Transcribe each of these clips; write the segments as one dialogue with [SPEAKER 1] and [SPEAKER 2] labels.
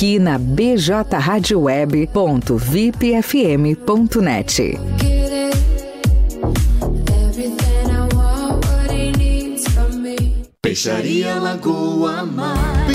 [SPEAKER 1] aqui na bjradioweb.vipfm.net.
[SPEAKER 2] Peixaria Lagoa Mar.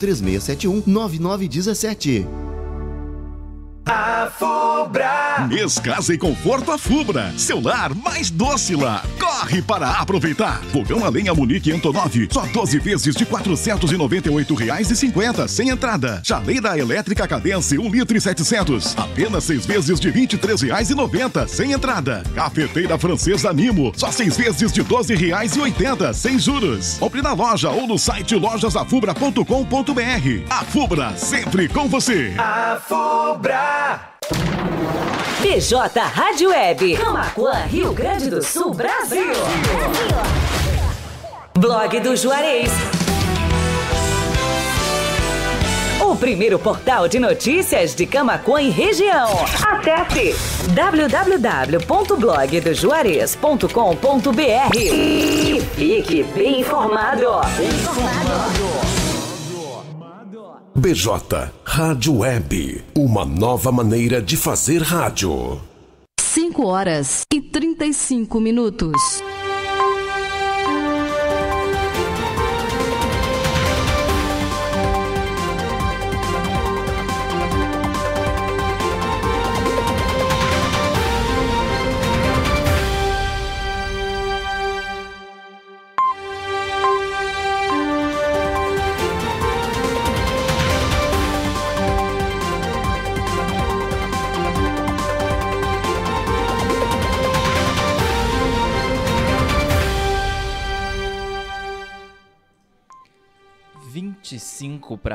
[SPEAKER 3] 3671 9917.
[SPEAKER 4] A Fubra. Mês Casa e Conforto a Fubra. Seu lar mais doce lá. Corre para aproveitar. Fogão a lenha Munique Antonov. Só 12 vezes de R$ 498,50 sem entrada. Chaleira elétrica Cadence 1 litro e 700. Apenas 6 vezes de R$ 23,90 sem entrada. Cafeteira francesa Nimo. Só 6 vezes de R$ 12,80 sem juros. Compre na loja ou no site lojasafubra.com.br. A Fubra sempre com você.
[SPEAKER 2] A
[SPEAKER 5] BJ Rádio Web. Camacuã, Rio Grande do Sul, Brasil. Blog do Juarez. O primeiro portal de notícias de Camacuã e região. Acesse www.blogdojuarez.com.br e fique bem informado. Bem informado.
[SPEAKER 6] BJ Rádio Web, uma nova maneira de fazer rádio.
[SPEAKER 7] 5 horas e 35 minutos.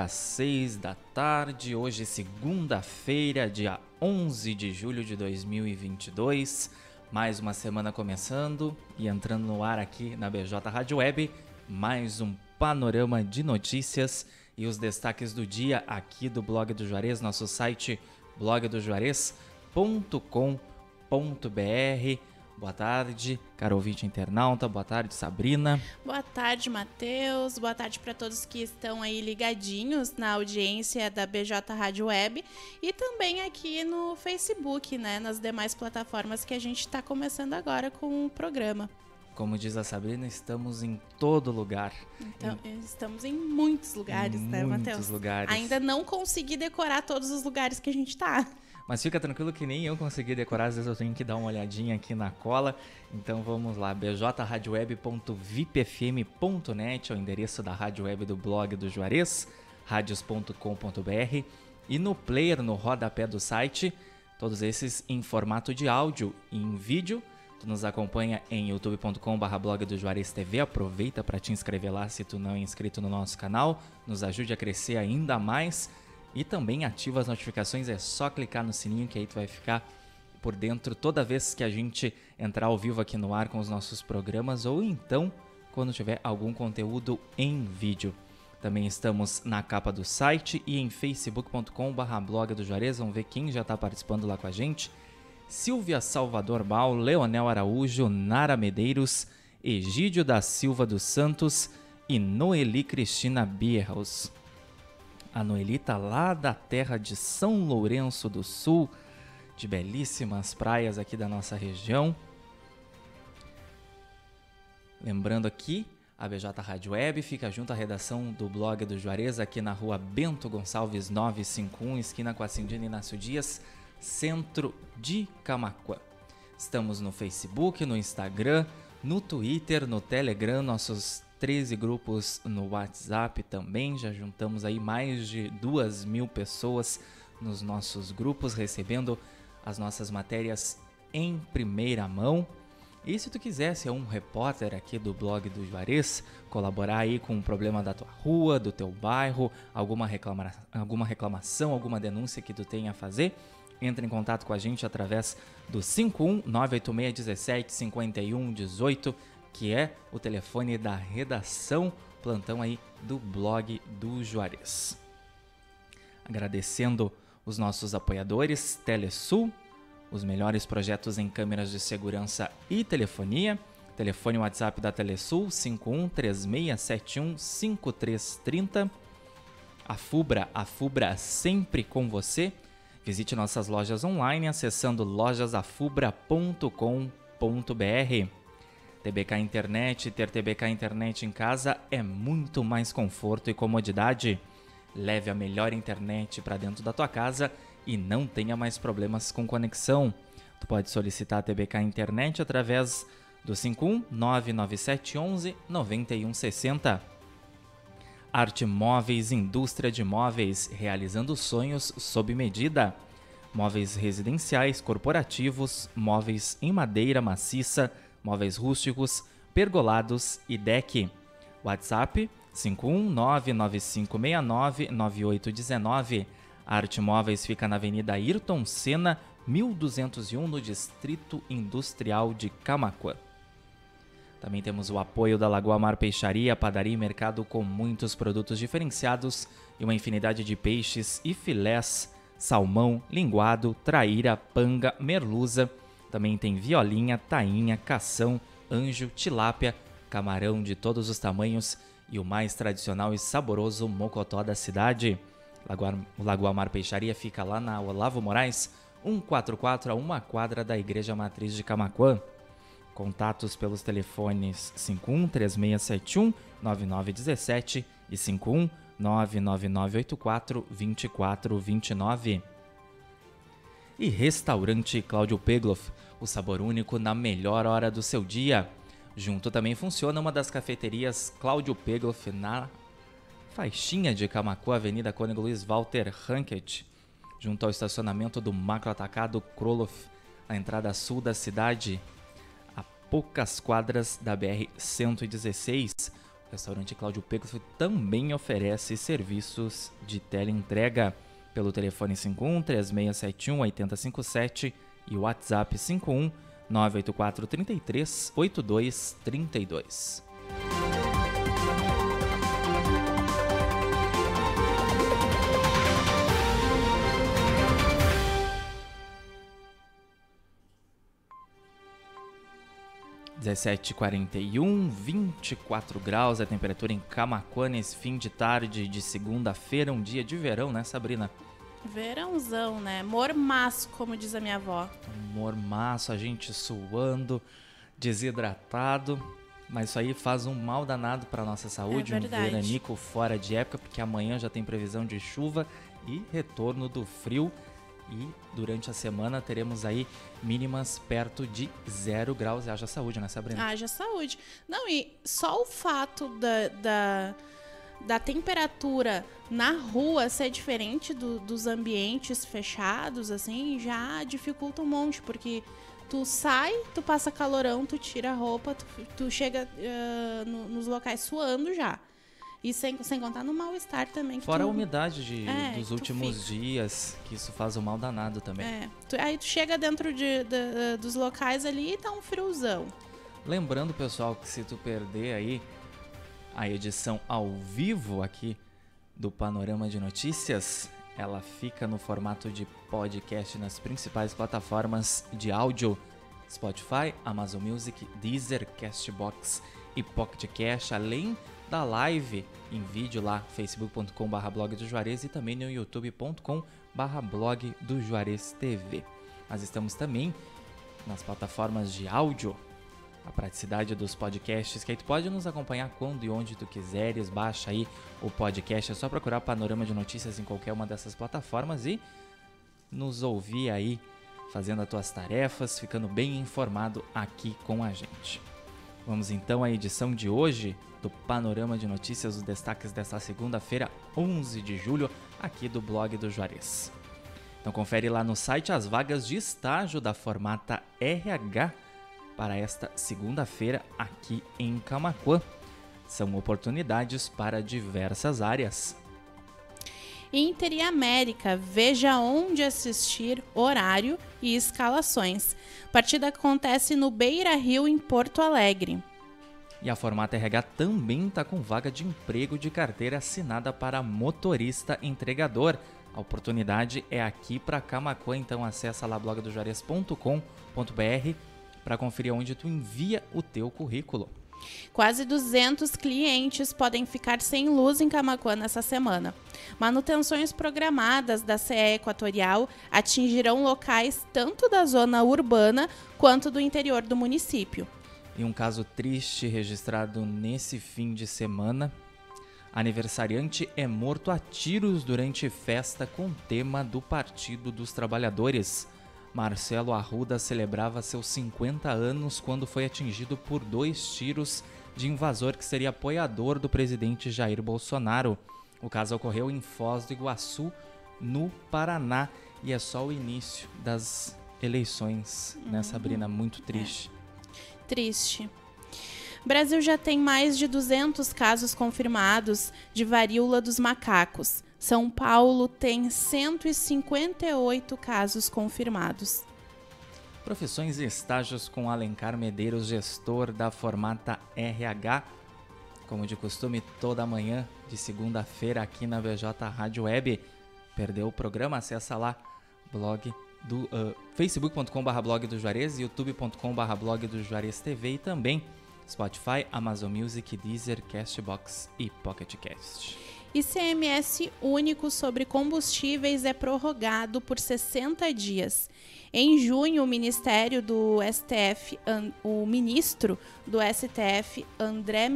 [SPEAKER 8] Para seis da tarde, hoje segunda-feira, dia 11 de julho de 2022. Mais uma semana começando e entrando no ar aqui na BJ Rádio Web, mais um panorama de notícias e os destaques do dia aqui do blog do Juarez, nosso site blogdojuarez.com.br. Boa tarde, caro ouvinte internauta. Boa tarde, Sabrina.
[SPEAKER 9] Boa tarde, Matheus. Boa tarde para todos que estão aí ligadinhos na audiência da BJ Rádio Web e também aqui no Facebook, né? Nas demais plataformas que a gente está começando agora com o programa.
[SPEAKER 8] Como diz a Sabrina, estamos em todo lugar.
[SPEAKER 9] Então, em... estamos em muitos lugares,
[SPEAKER 8] em
[SPEAKER 9] né,
[SPEAKER 8] Matheus?
[SPEAKER 9] Muitos
[SPEAKER 8] lugares.
[SPEAKER 9] Ainda não consegui decorar todos os lugares que a gente está.
[SPEAKER 8] Mas fica tranquilo que nem eu consegui decorar, às vezes eu tenho que dar uma olhadinha aqui na cola. Então vamos lá, bjradioweb.vipfm.net é o endereço da rádio web do blog do Juarez, radios.com.br e no player, no rodapé do site, todos esses em formato de áudio e em vídeo. Tu nos acompanha em youtube.com.br blog do Juarez TV. Aproveita para te inscrever lá se tu não é inscrito no nosso canal. Nos ajude a crescer ainda mais. E também ativa as notificações, é só clicar no sininho que aí tu vai ficar por dentro toda vez que a gente entrar ao vivo aqui no ar com os nossos programas ou então quando tiver algum conteúdo em vídeo. Também estamos na capa do site e em facebook.com.br blog do Juarez. Vamos ver quem já está participando lá com a gente. Silvia Salvador Bal, Leonel Araújo, Nara Medeiros, Egídio da Silva dos Santos e Noeli Cristina Bierhaus a Noelita lá da terra de São Lourenço do Sul, de belíssimas praias aqui da nossa região. Lembrando aqui, a BJ Rádio Web fica junto à redação do blog do Juarez, aqui na rua Bento Gonçalves 951, esquina com a Cindina Inácio Dias, centro de Camacuã. Estamos no Facebook, no Instagram, no Twitter, no Telegram, nossos 13 grupos no WhatsApp também. Já juntamos aí mais de duas mil pessoas nos nossos grupos recebendo as nossas matérias em primeira mão. E se tu quiser ser um repórter aqui do blog do Juarez, colaborar aí com um problema da tua rua, do teu bairro, alguma, reclama alguma reclamação, alguma denúncia que tu tenha a fazer, entre em contato com a gente através do 51 986 51 18, que é o telefone da redação, plantão aí do blog do Juarez. Agradecendo os nossos apoiadores, Telesul, os melhores projetos em câmeras de segurança e telefonia. Telefone WhatsApp da Telesul 51 3671 5330. A Fubra, a Fubra sempre com você. Visite nossas lojas online acessando lojasafubra.com.br. TBK Internet, ter TBK Internet em casa é muito mais conforto e comodidade. Leve a melhor internet para dentro da tua casa e não tenha mais problemas com conexão. Tu pode solicitar a TBK Internet através do 51 99711 9160. Arte Móveis Indústria de Móveis, realizando sonhos sob medida. Móveis residenciais, corporativos, móveis em madeira maciça, móveis rústicos, pergolados e deck. WhatsApp 51995699819. A Arte Móveis fica na Avenida Ayrton Senna, 1201, no Distrito Industrial de Camacuã. Também temos o apoio da Lagoa Mar Peixaria, padaria e mercado com muitos produtos diferenciados e uma infinidade de peixes e filés, salmão, linguado, traíra, panga, merluza. Também tem violinha, tainha, cação, anjo, tilápia, camarão de todos os tamanhos e o mais tradicional e saboroso mocotó da cidade. O Lagoa Mar Peixaria fica lá na Olavo Moraes, 144 a uma quadra da Igreja Matriz de Camaquã. Contatos pelos telefones 51 3671 9917 e 51 99984 2429. E Restaurante Cláudio Pegloff, o sabor único na melhor hora do seu dia. Junto também funciona uma das cafeterias Cláudio Pegloff na faixinha de Camacuã, Avenida Cônego Luiz Walter Rankett, junto ao estacionamento do Macro Atacado Kroloff, na entrada sul da cidade, a poucas quadras da BR-116. O restaurante Cláudio Pegloff também oferece serviços de teleentrega pelo telefone 51 3671 8057 e o WhatsApp 51 984 33 8232. 17h41, 24 graus a temperatura em Camacuã nesse fim de tarde de segunda-feira, um dia de verão, né, Sabrina?
[SPEAKER 9] Verãozão, né? Mormaço, como diz a minha avó.
[SPEAKER 8] Mormaço, a gente suando, desidratado. Mas isso aí faz um mal danado para nossa saúde,
[SPEAKER 9] é
[SPEAKER 8] um veranico fora de época, porque amanhã já tem previsão de chuva e retorno do frio e durante a semana teremos aí mínimas perto de zero graus. E haja saúde, né, Sabrina?
[SPEAKER 9] Haja saúde. Não, e só o fato da, da, da temperatura na rua ser diferente do, dos ambientes fechados, assim, já dificulta um monte, porque tu sai, tu passa calorão, tu tira a roupa, tu, tu chega uh, no, nos locais suando já. E sem, sem contar no mal-estar também.
[SPEAKER 8] Fora
[SPEAKER 9] tu...
[SPEAKER 8] a umidade de, é, dos últimos dias, que isso faz um mal danado também.
[SPEAKER 9] É. Tu, aí tu chega dentro de, de, dos locais ali e tá um friozão.
[SPEAKER 8] Lembrando, pessoal, que se tu perder aí a edição ao vivo aqui do Panorama de Notícias, ela fica no formato de podcast nas principais plataformas de áudio: Spotify, Amazon Music, Deezer, Castbox e Pocket Cash, além da live em vídeo lá, facebook.com.br blog do Juarez e também no youtube.com.br blog do Juarez TV. Nós estamos também nas plataformas de áudio, a praticidade dos podcasts, que aí tu pode nos acompanhar quando e onde tu quiseres, baixa aí o podcast, é só procurar Panorama de Notícias em qualquer uma dessas plataformas e nos ouvir aí fazendo as tuas tarefas, ficando bem informado aqui com a gente. Vamos então à edição de hoje do Panorama de Notícias, os destaques desta segunda-feira, 11 de julho, aqui do blog do Juarez. Então confere lá no site as vagas de estágio da formata RH para esta segunda-feira aqui em Camacuã. São oportunidades para diversas áreas.
[SPEAKER 9] Inter e América, veja onde assistir, horário e escalações. Partida acontece no Beira Rio, em Porto Alegre.
[SPEAKER 8] E a Formata RH também está com vaga de emprego de carteira assinada para motorista entregador. A oportunidade é aqui para Camacuã, então acessa lá blogdojuarez.com.br para conferir onde tu envia o teu currículo.
[SPEAKER 9] Quase 200 clientes podem ficar sem luz em Camacuã nessa semana. Manutenções programadas da CE Equatorial atingirão locais tanto da zona urbana quanto do interior do município.
[SPEAKER 8] E um caso triste registrado nesse fim de semana. Aniversariante é morto a tiros durante festa com tema do Partido dos Trabalhadores. Marcelo Arruda celebrava seus 50 anos quando foi atingido por dois tiros de invasor que seria apoiador do presidente Jair Bolsonaro. O caso ocorreu em Foz do Iguaçu, no Paraná, e é só o início das eleições, né, Sabrina? Muito triste.
[SPEAKER 9] É. Triste. Brasil já tem mais de 200 casos confirmados de varíola dos macacos. São Paulo tem 158 casos confirmados.
[SPEAKER 8] Profissões e estágios com Alencar Medeiros, gestor da Formata RH. Como de costume, toda manhã de segunda-feira aqui na VJ Rádio Web. Perdeu o programa? Acessa lá, blog do uh, facebook.com.br blog do Juarez, youtube.com.br blog do Juarez TV e também Spotify, Amazon Music, Deezer, Castbox e Pocket Cast.
[SPEAKER 9] ICMS único sobre combustíveis é prorrogado por 60 dias. Em junho, o Ministério do STF, o ministro do STF, André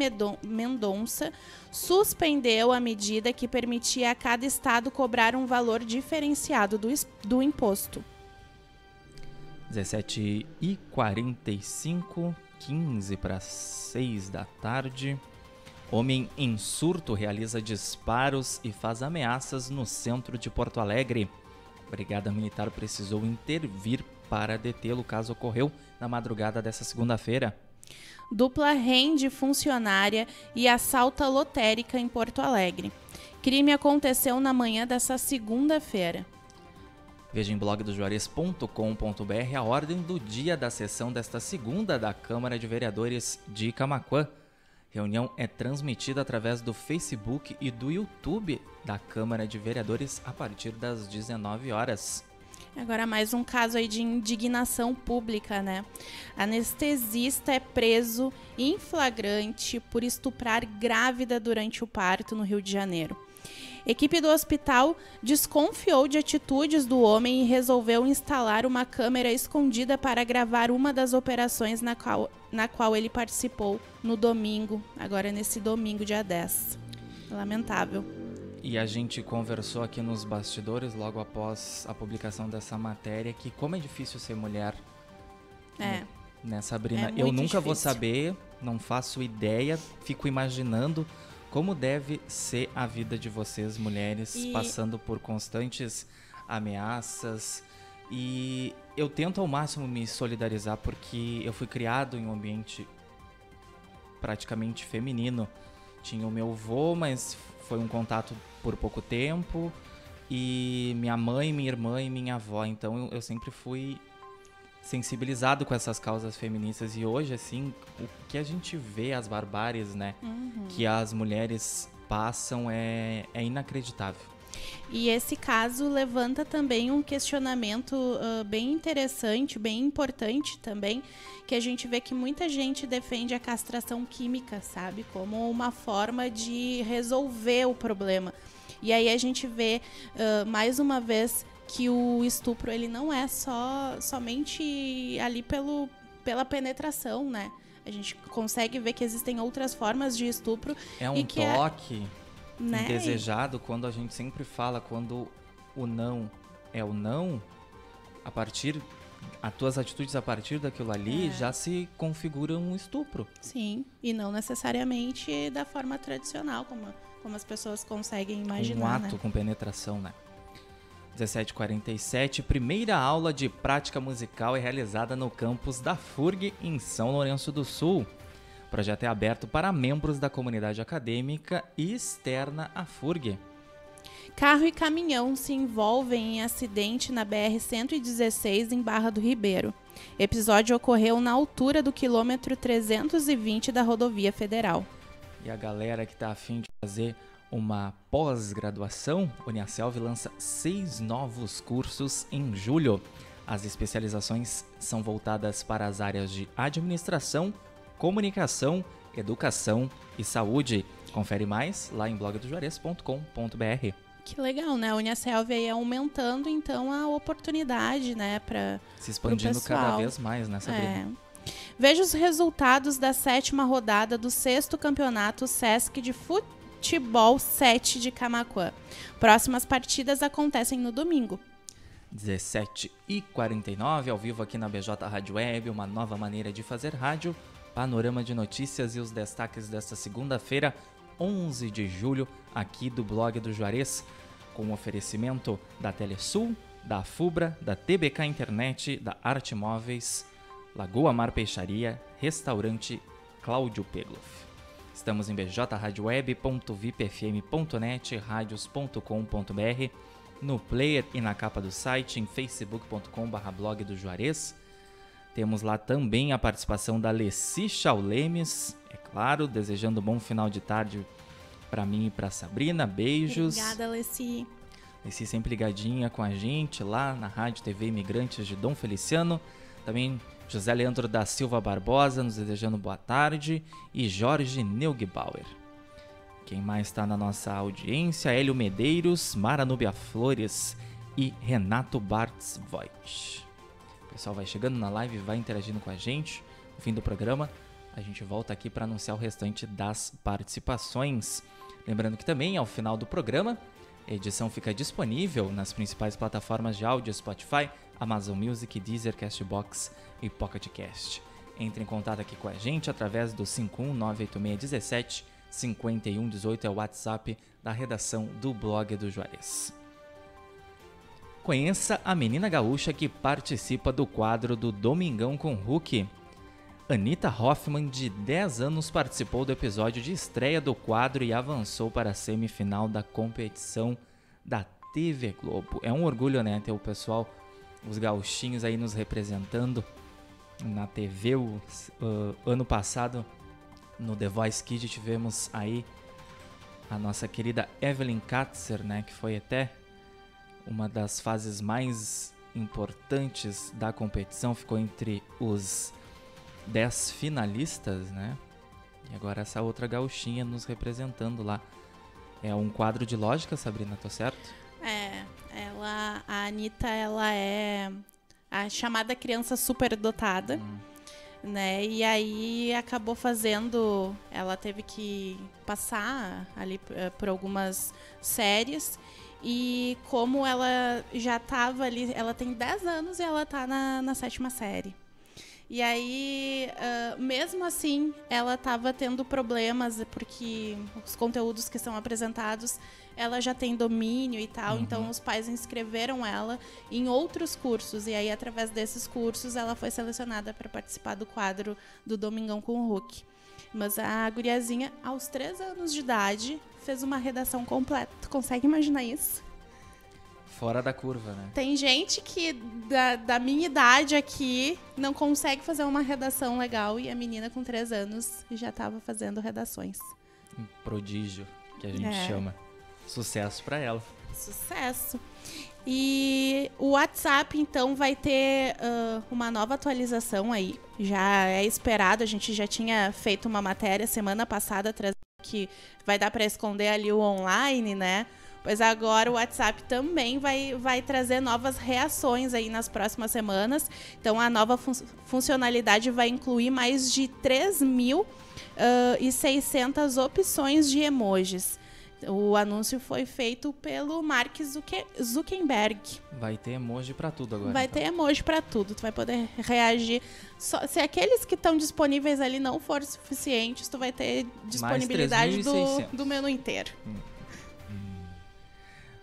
[SPEAKER 9] Mendonça, suspendeu a medida que permitia a cada estado cobrar um valor diferenciado do, do imposto.
[SPEAKER 8] 17 e 45, 15 para 6 da tarde. Homem em surto realiza disparos e faz ameaças no centro de Porto Alegre. A Brigada Militar precisou intervir para detê-lo, caso ocorreu na madrugada dessa segunda-feira.
[SPEAKER 9] Dupla rende funcionária e assalta lotérica em Porto Alegre. Crime aconteceu na manhã dessa segunda-feira.
[SPEAKER 8] Veja em blogdojuarez.com.br a ordem do dia da sessão desta segunda da Câmara de Vereadores de Camaquã. Reunião é transmitida através do Facebook e do YouTube da Câmara de Vereadores a partir das 19 horas.
[SPEAKER 9] Agora mais um caso aí de indignação pública, né? Anestesista é preso em flagrante por estuprar grávida durante o parto no Rio de Janeiro. Equipe do hospital desconfiou de atitudes do homem e resolveu instalar uma câmera escondida para gravar uma das operações na qual, na qual ele participou no domingo, agora nesse domingo, dia 10. Lamentável.
[SPEAKER 8] E a gente conversou aqui nos bastidores, logo após a publicação dessa matéria, que como é difícil ser mulher.
[SPEAKER 9] É.
[SPEAKER 8] Né, Sabrina?
[SPEAKER 9] É
[SPEAKER 8] Eu nunca
[SPEAKER 9] difícil.
[SPEAKER 8] vou saber, não faço ideia, fico imaginando como deve ser a vida de vocês, mulheres,
[SPEAKER 9] E-
[SPEAKER 8] passando por constantes ameaças. E eu tento ao máximo me solidarizar porque eu fui criado em um ambiente praticamente feminino. Tinha o meu avô, mas foi um contato por pouco tempo. E minha mãe, minha irmã e minha avó. Então eu, eu sempre fui sensibilizado com essas causas feministas. E hoje, assim, o que a gente vê, as barbáries, né? Que as mulheres passam é, é inacreditável.
[SPEAKER 9] E esse caso levanta também um questionamento ah, bem interessante, bem importante também, que a gente vê que muita gente defende a castração química, sabe? Como uma forma de resolver o problema. E aí a gente vê, ah, mais uma vez, que o estupro ele não é só somente ali pelo, pela penetração, né? A gente consegue ver que existem outras formas de estupro
[SPEAKER 8] É um
[SPEAKER 9] é-
[SPEAKER 8] toque
[SPEAKER 9] né?
[SPEAKER 8] indesejado quando a gente sempre fala quando o não é o não, a partir as tuas atitudes a partir daquilo ali
[SPEAKER 9] É.
[SPEAKER 8] já se configura um estupro.
[SPEAKER 9] Sim, e não necessariamente da forma tradicional, como, como as pessoas conseguem imaginar,
[SPEAKER 8] um ato
[SPEAKER 9] né?
[SPEAKER 8] com penetração, né? 17h47, primeira aula de prática musical é realizada no campus da FURG, em São Lourenço do Sul. O projeto é aberto para membros da comunidade acadêmica e externa à FURG.
[SPEAKER 9] Carro e caminhão se envolvem em acidente na BR-116 em Barra do Ribeiro. Episódio ocorreu na altura do quilômetro 320 da rodovia federal.
[SPEAKER 8] E a galera que está afim de fazer uma pós-graduação, Uniaselv lança seis novos cursos em julho. As especializações são voltadas para as áreas de administração, comunicação, educação e saúde. Confere mais lá em blogdojuarez.com.br.
[SPEAKER 9] Que legal, né? A Uniaselv aí aumentando então a oportunidade, né, para
[SPEAKER 8] Se expandindo cada vez mais, né, Sabrina?
[SPEAKER 9] É. Veja os resultados da sétima rodada do sexto campeonato Sesc de Futebol 7 de Camaquã. Próximas partidas acontecem no domingo.
[SPEAKER 8] 17 e 49 ao vivo aqui na BJ Rádio Web, uma nova maneira de fazer rádio. Panorama de notícias e os destaques desta segunda-feira, 11 de julho, aqui do blog do Juarez, com oferecimento da Telesul, da Fubra, da TBK Internet, da Arte Móveis, Lagoa Mar Peixaria, Restaurante Cláudio Pegloff. Estamos em bjradioweb.vipfm.net, radios.com.br, no player e na capa do site, em facebook.com.br blog do Juarez. Temos lá também a participação da Leci Chaulemes, é claro, desejando um bom final de tarde para mim e para Sabrina. Beijos.
[SPEAKER 9] Obrigada, Leci.
[SPEAKER 8] Leci sempre ligadinha com a gente lá na Rádio TV Imigrantes de Dom Feliciano. Também José Leandro da Silva Barbosa nos desejando boa tarde e Jorge Neugbauer. Quem mais está na nossa audiência? Hélio Medeiros, Mara Núbia Flores e Renato Bartz Voigt. O pessoal vai chegando na live, vai interagindo com a gente. No fim do programa, a gente volta aqui para anunciar o restante das participações. Lembrando que também, ao final do programa, a edição fica disponível nas principais plataformas de áudio Spotify, Amazon Music, Deezer, Castbox e Pocket Cast. Entre em contato aqui com a gente através do 5198617 5118 é o WhatsApp da redação do blog do Juarez. Conheça a menina gaúcha que participa do quadro do Domingão com Hulk. Anitta Hoffman, de 10 anos, participou do episódio de estreia do quadro e avançou para a semifinal da competição da TV Globo. É um orgulho, né, ter o pessoal, os gauchinhos aí nos representando na TV. O, uh, ano passado, no The Voice Kids, tivemos aí a nossa querida Evelyn Katzer, né, que foi até uma das fases mais importantes da competição, ficou entre os 10 finalistas, né? E agora essa outra gauchinha nos representando lá. É um quadro de lógica, Sabrina, tô certo?
[SPEAKER 9] É, ela, a Anitta, ela é a chamada criança superdotada, hum. né? E aí acabou fazendo, ela teve que passar ali eh, por algumas séries e como ela já estava ali, ela tem 10 anos e ela tá na, na sétima série. E aí, uh, mesmo assim, ela estava tendo problemas, porque os conteúdos que são apresentados, ela já tem domínio e tal. Uhum. Então, os pais inscreveram ela em outros cursos. E aí, através desses cursos, ela foi selecionada para participar do quadro do Domingão com o Hulk. Mas a guriazinha, aos três anos de idade, fez uma redação completa. Tu consegue imaginar isso?
[SPEAKER 8] Fora da curva, né?
[SPEAKER 9] Tem gente que, da, da minha idade aqui, não consegue fazer uma redação legal e a menina com três anos já estava fazendo redações.
[SPEAKER 8] Um prodígio, que a gente é. chama. Sucesso para ela.
[SPEAKER 9] Sucesso. E o WhatsApp, então, vai ter uh, uma nova atualização aí. Já é esperado, a gente já tinha feito uma matéria semana passada que vai dar para esconder ali o online, né? Pois agora o WhatsApp também vai, vai trazer novas reações aí nas próximas semanas. Então a nova fun funcionalidade vai incluir mais de 3.600 uh, opções de emojis. O anúncio foi feito pelo Mark Zuckerberg.
[SPEAKER 8] Vai ter emoji para tudo agora.
[SPEAKER 9] Vai então. ter emoji para tudo. Tu vai poder reagir. Só, se aqueles que estão disponíveis ali não forem suficientes, tu vai ter disponibilidade do, do menu inteiro. Hum.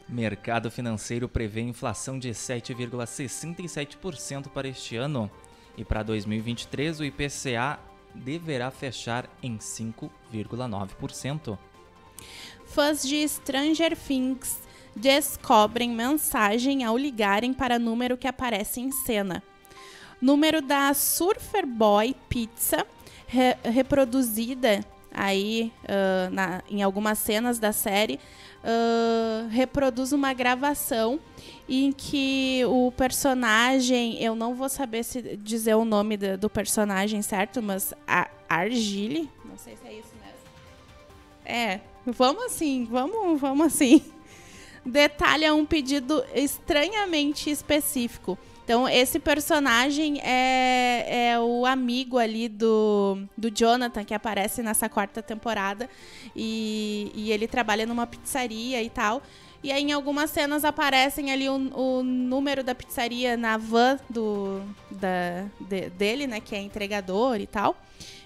[SPEAKER 8] Mercado financeiro prevê inflação de 7,67% para este ano. E para 2023, o IPCA deverá fechar em 5,9%.
[SPEAKER 9] Fãs de Stranger Things descobrem mensagem ao ligarem para número que aparece em cena. Número da Surfer Boy Pizza, re reproduzida aí uh, na, em algumas cenas da série, uh, reproduz uma gravação em que o personagem, eu não vou saber se dizer o nome do, do personagem certo, mas a Argile, não sei se é isso mesmo. É, vamos assim, vamos, vamos assim. Detalha um pedido estranhamente específico. Então, esse personagem é, é o amigo ali do, do Jonathan, que aparece nessa quarta temporada. E, e ele trabalha numa pizzaria e tal. E aí, em algumas cenas, aparecem ali o, o número da pizzaria na van do, da, de, dele, né? Que é entregador e tal.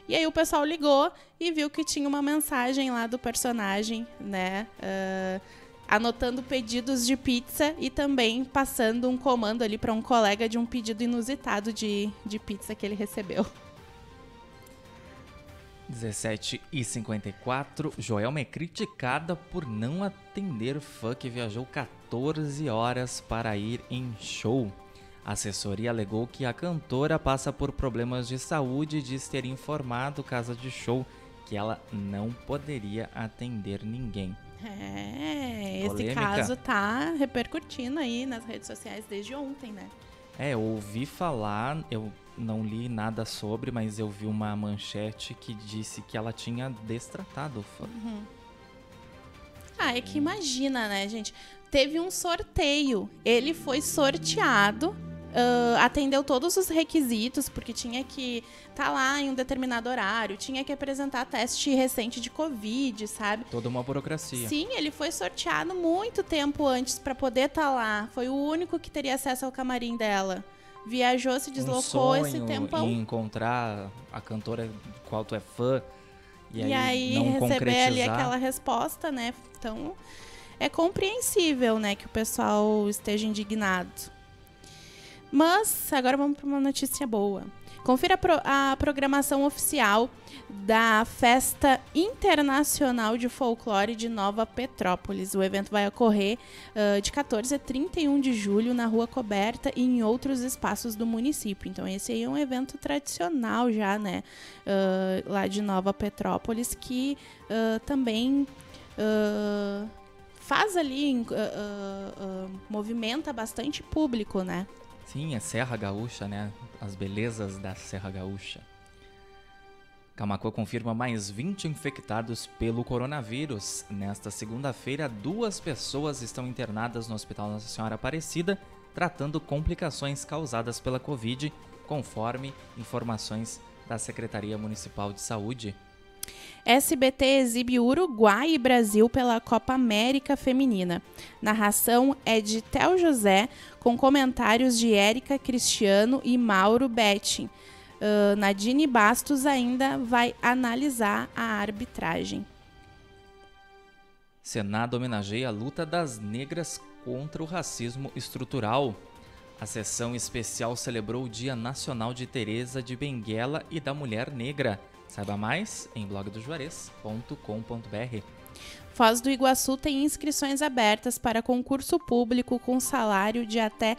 [SPEAKER 9] E aí o pessoal ligou e viu que tinha uma mensagem lá do personagem, né? Uh, anotando pedidos de pizza e também passando um comando ali para um colega de um pedido inusitado de, de pizza que ele recebeu.
[SPEAKER 8] 17 e 54, Joelma é criticada por não atender fã que viajou 14 horas para ir em show. A assessoria alegou que a cantora passa por problemas de saúde e diz ter informado casa de show que ela não poderia atender ninguém.
[SPEAKER 9] É, Polêmica. esse caso tá repercutindo aí nas redes sociais desde ontem, né?
[SPEAKER 8] É, eu ouvi falar, eu não li nada sobre, mas eu vi uma manchete que disse que ela tinha destratado o fã. Uhum.
[SPEAKER 9] Ah, é que imagina, né, gente? Teve um sorteio. Ele foi sorteado Uh, atendeu todos os requisitos, porque tinha que estar tá lá em um determinado horário, tinha que apresentar teste recente de Covid, sabe?
[SPEAKER 8] Toda uma burocracia.
[SPEAKER 9] Sim, ele foi sorteado muito tempo antes para poder estar tá lá. Foi o único que teria acesso ao camarim dela. Viajou, se deslocou
[SPEAKER 8] um
[SPEAKER 9] esse tempo.
[SPEAKER 8] Em encontrar a cantora qual tu é fã. E,
[SPEAKER 9] e
[SPEAKER 8] aí,
[SPEAKER 9] aí receber ali aquela resposta, né? Então é compreensível, né, que o pessoal esteja indignado. Mas agora vamos para uma notícia boa. Confira a, pro, a, programação oficial da Festa Internacional de Folclore de Nova Petrópolis. O evento vai ocorrer uh, de 14 a 31 de julho na Rua Coberta e em outros espaços do município. Então, esse aí é um evento tradicional já, né? Uh, lá de Nova Petrópolis, que uh, também faz ali, movimenta bastante público, né?
[SPEAKER 8] Sim, é Serra Gaúcha, né? As belezas da Serra Gaúcha. Camacuã confirma mais 20 infectados pelo coronavírus. Nesta segunda-feira, duas pessoas estão internadas no Hospital Nossa Senhora Aparecida, tratando complicações causadas pela Covid, conforme informações da Secretaria Municipal de Saúde.
[SPEAKER 9] SBT exibe Uruguai e Brasil pela Copa América Feminina. Narração é de Tel José, com comentários de Érica Cristiano e Mauro Betting. Uh, Nadine Bastos ainda vai analisar a arbitragem.
[SPEAKER 8] Senado homenageia a luta das negras contra o racismo estrutural. A sessão especial celebrou o Dia Nacional de Teresa de Benguela e da Mulher Negra. Saiba mais em blogdojuarez.com.br.
[SPEAKER 9] Foz do Iguaçu tem inscrições abertas para concurso público com salário de até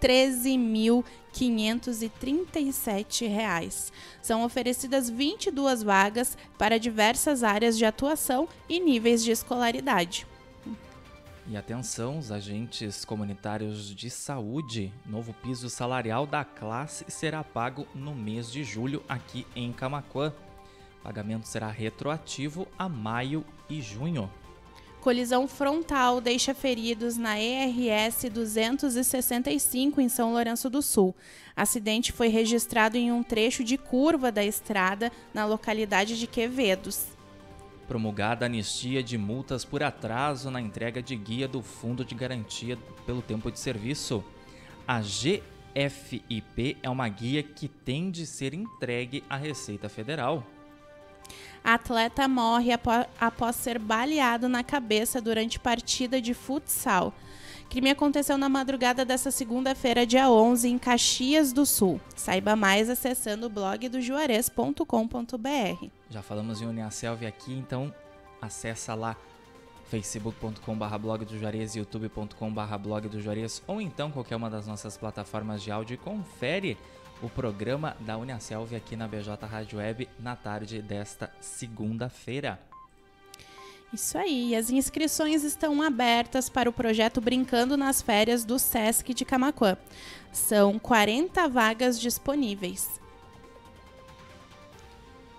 [SPEAKER 9] R$ 13.537. São oferecidas 22 vagas para diversas áreas de atuação e níveis de escolaridade.
[SPEAKER 8] E atenção, os agentes comunitários de saúde, novo piso salarial da classe será pago no mês de julho aqui em Camaquã pagamento será retroativo a maio e junho.
[SPEAKER 9] Colisão frontal deixa feridos na ERS 265 em São Lourenço do Sul. Acidente foi registrado em um trecho de curva da estrada na localidade de Quevedos.
[SPEAKER 8] Promulgada anistia de multas por atraso na entrega de guia do Fundo de Garantia pelo Tempo de Serviço. A GFIP é uma guia que tem de ser entregue à Receita Federal.
[SPEAKER 9] Atleta morre apó- após ser baleado na cabeça durante partida de futsal. Crime aconteceu na madrugada dessa segunda-feira, dia 11, em Caxias do Sul. Saiba mais acessando o blog do juarez.com.br.
[SPEAKER 8] Já falamos em Uniaselv aqui, então acessa lá facebook.com.br blog do Juarez, youtube.com.br blog do Juarez ou então qualquer uma das nossas plataformas de áudio e confere o programa da Uniaselv aqui na BJ Rádio Web na tarde desta segunda-feira.
[SPEAKER 9] Isso aí, as inscrições estão abertas para o projeto Brincando nas Férias do SESC de Camaquã. São 40 vagas disponíveis.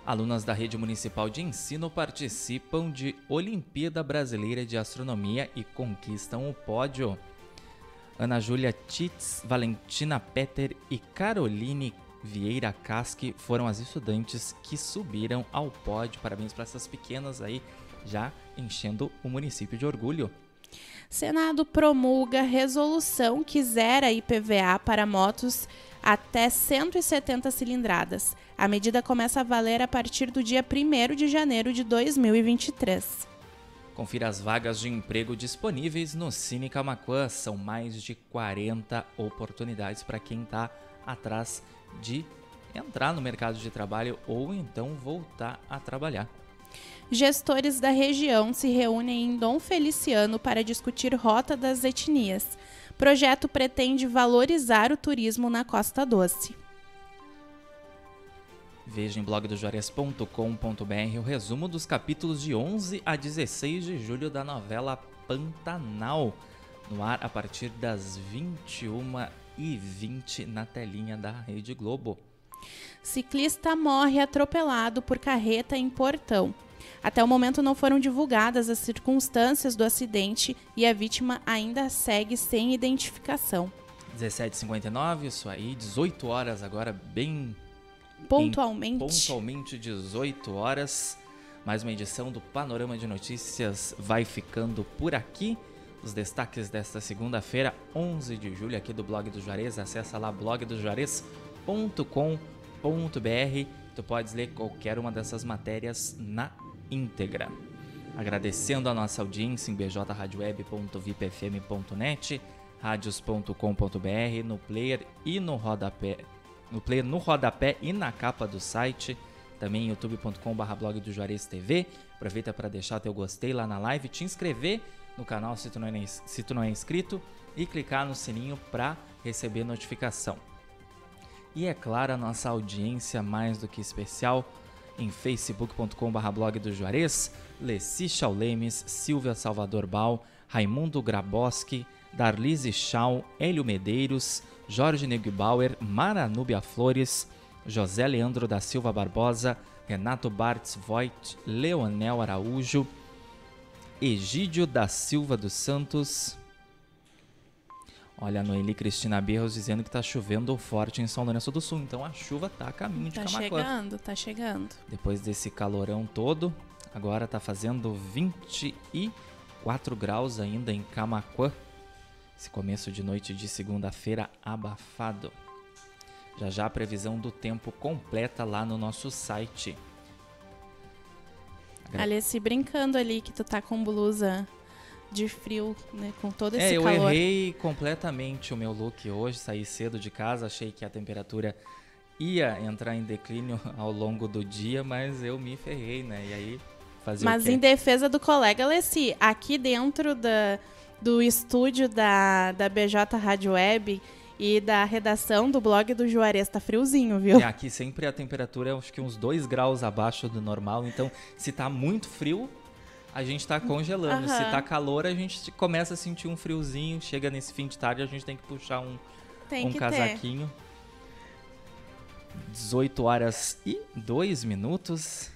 [SPEAKER 8] Alunas da Rede Municipal de Ensino participam de Olimpíada Brasileira de Astronomia e conquistam o pódio. Ana Júlia Titz, Valentina Peter e Caroline Vieira Casque foram as estudantes que subiram ao pódio. Parabéns para essas pequenas aí, já enchendo o município de orgulho.
[SPEAKER 9] Senado promulga resolução que zera IPVA para motos até 170 cilindradas. A medida começa a valer a partir do dia 1º de janeiro de 2023.
[SPEAKER 8] Confira as vagas de emprego disponíveis no Cine Camaquã. São mais de 40 oportunidades para quem está atrás de entrar no mercado de trabalho ou então voltar a trabalhar.
[SPEAKER 9] Gestores da região se reúnem em Dom Feliciano para discutir rota das etnias. Projeto pretende valorizar o turismo na Costa Doce.
[SPEAKER 8] Veja em blogdojuarez.com.br o resumo dos capítulos de 11 a 16 de julho da novela Pantanal, no ar a partir das 21h20 na telinha da Rede Globo.
[SPEAKER 9] Ciclista morre atropelado por carreta em Portão. Até o momento não foram divulgadas as circunstâncias do acidente e a vítima ainda segue sem identificação.
[SPEAKER 8] 17h59, isso aí, 18 horas agora, bem
[SPEAKER 9] Pontualmente.
[SPEAKER 8] Em pontualmente 18 horas. Mais uma edição do Panorama de Notícias vai ficando por aqui. Os destaques desta segunda-feira, 11 de julho, aqui do blog do Juarez. Acesse lá blogdojuarez.com.br. Tu podes ler qualquer uma dessas matérias na íntegra. Agradecendo a nossa audiência em bjradioweb.vipfm.net, radios.com.br, no player e no rodapé no player no rodapé e na capa do site, também youtube.com.br blog do Juarez TV. Aproveita para deixar teu gostei lá na live, te inscrever no canal se tu não é, se tu não é inscrito e clicar no sininho para receber notificação. E é claro, a nossa audiência mais do que especial em facebook.com.br blog do Juarez, Leci Chaulemes, Silvia Salvador Bal, Raimundo Graboski, Darlise Chau, Hélio Medeiros, Jorge Negbauer, Mara Núbia Flores, José Leandro da Silva Barbosa, Renato Bartz Voigt, Leonel Araújo, Egídio da Silva dos Santos. Olha, a Noeli Cristina Berros dizendo que tá chovendo forte em São Lourenço do Sul. Então a chuva tá a caminho de
[SPEAKER 9] Tá
[SPEAKER 8] Camaquã.
[SPEAKER 9] chegando, tá chegando.
[SPEAKER 8] Depois desse calorão todo, agora tá fazendo 24 graus ainda em Camaquã. Esse começo de noite de segunda-feira abafado. Já já a previsão do tempo completa lá no nosso site.
[SPEAKER 9] Alice, brincando ali que tu tá com blusa de frio, né? Com todo esse
[SPEAKER 8] É, eu
[SPEAKER 9] calor.
[SPEAKER 8] errei completamente o meu look hoje, saí cedo de casa, achei que a temperatura ia entrar em declínio ao longo do dia, mas eu me ferrei, né? E aí fazer
[SPEAKER 9] Mas em defesa do colega Alessi, aqui dentro da, do estúdio da, da BJ Rádio Web e da redação do blog do Juarez, tá friozinho, viu?
[SPEAKER 8] É, aqui sempre a temperatura é acho que uns 2 graus abaixo do normal, então se tá muito frio, a gente tá congelando. Se
[SPEAKER 9] Aham.
[SPEAKER 8] tá calor, a gente começa a sentir um friozinho, chega nesse fim de tarde, a gente tem que puxar um,
[SPEAKER 9] Tem
[SPEAKER 8] um
[SPEAKER 9] que ter.
[SPEAKER 8] casaquinho. 18 horas e 2 minutos.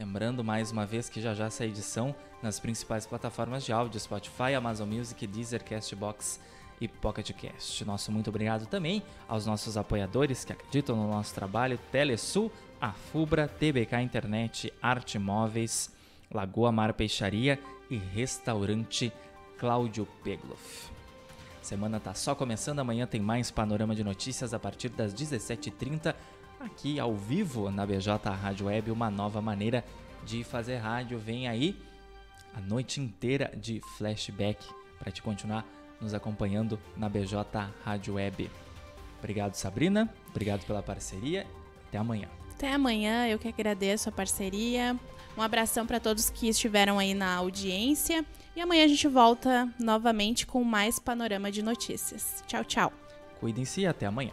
[SPEAKER 8] Lembrando mais uma vez que já já essa edição nas principais plataformas de áudio, Spotify, Amazon Music, Deezer, Castbox e Pocket Cast. Nosso muito obrigado também aos nossos apoiadores que acreditam no nosso trabalho, Telesul, Afubra, TBK Internet, Arte Móveis, Lagoa Mar Peixaria e Restaurante Cláudio Pegloff. Semana tá só começando, amanhã tem mais panorama de notícias a partir das 17h30 aqui ao vivo na BJ Rádio Web, uma nova maneira de fazer rádio. Vem aí a noite inteira de flashback para te continuar nos acompanhando na BJ Rádio Web. Obrigado, Sabrina. Obrigado pela parceria. Até amanhã.
[SPEAKER 9] Até amanhã, eu que agradeço a parceria. Um abração para todos que estiveram aí na audiência. E amanhã a gente volta novamente com mais panorama de notícias. Tchau, tchau.
[SPEAKER 8] Cuidem-se e até amanhã.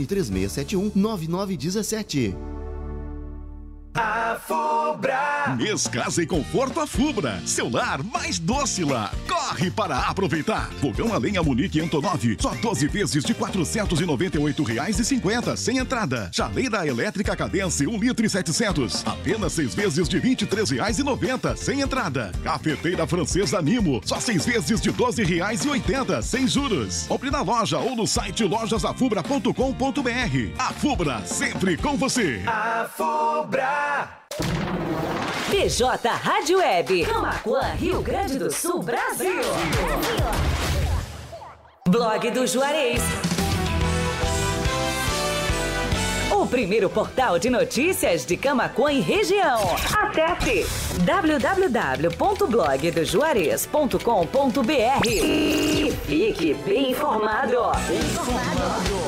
[SPEAKER 3] 3671 9917.
[SPEAKER 2] A Fubra.
[SPEAKER 4] Mês Casa e Conforto a Fubra. Seu lar mais doce lá. Corre para aproveitar. Fogão a lenha Munique Antonov. Só 12 vezes de R$ 498,50 sem entrada. Chaleira elétrica Cadence 1 litro e 700. Apenas 6 vezes de R$ 23,90 sem entrada. Cafeteira francesa Nimo. Só 6 vezes de R$ 12,80 sem juros. Compre na loja ou no site lojasafubra.com.br. A Fubra sempre com você.
[SPEAKER 2] A Fubra.
[SPEAKER 5] BJ Rádio Web. Camaquã, Rio Grande do Sul, Brasil. Blog do Juarez. O primeiro portal de notícias de Camaquã e região. Acesse www.blogdojuarez.com.br e fique bem informado. Bem informado.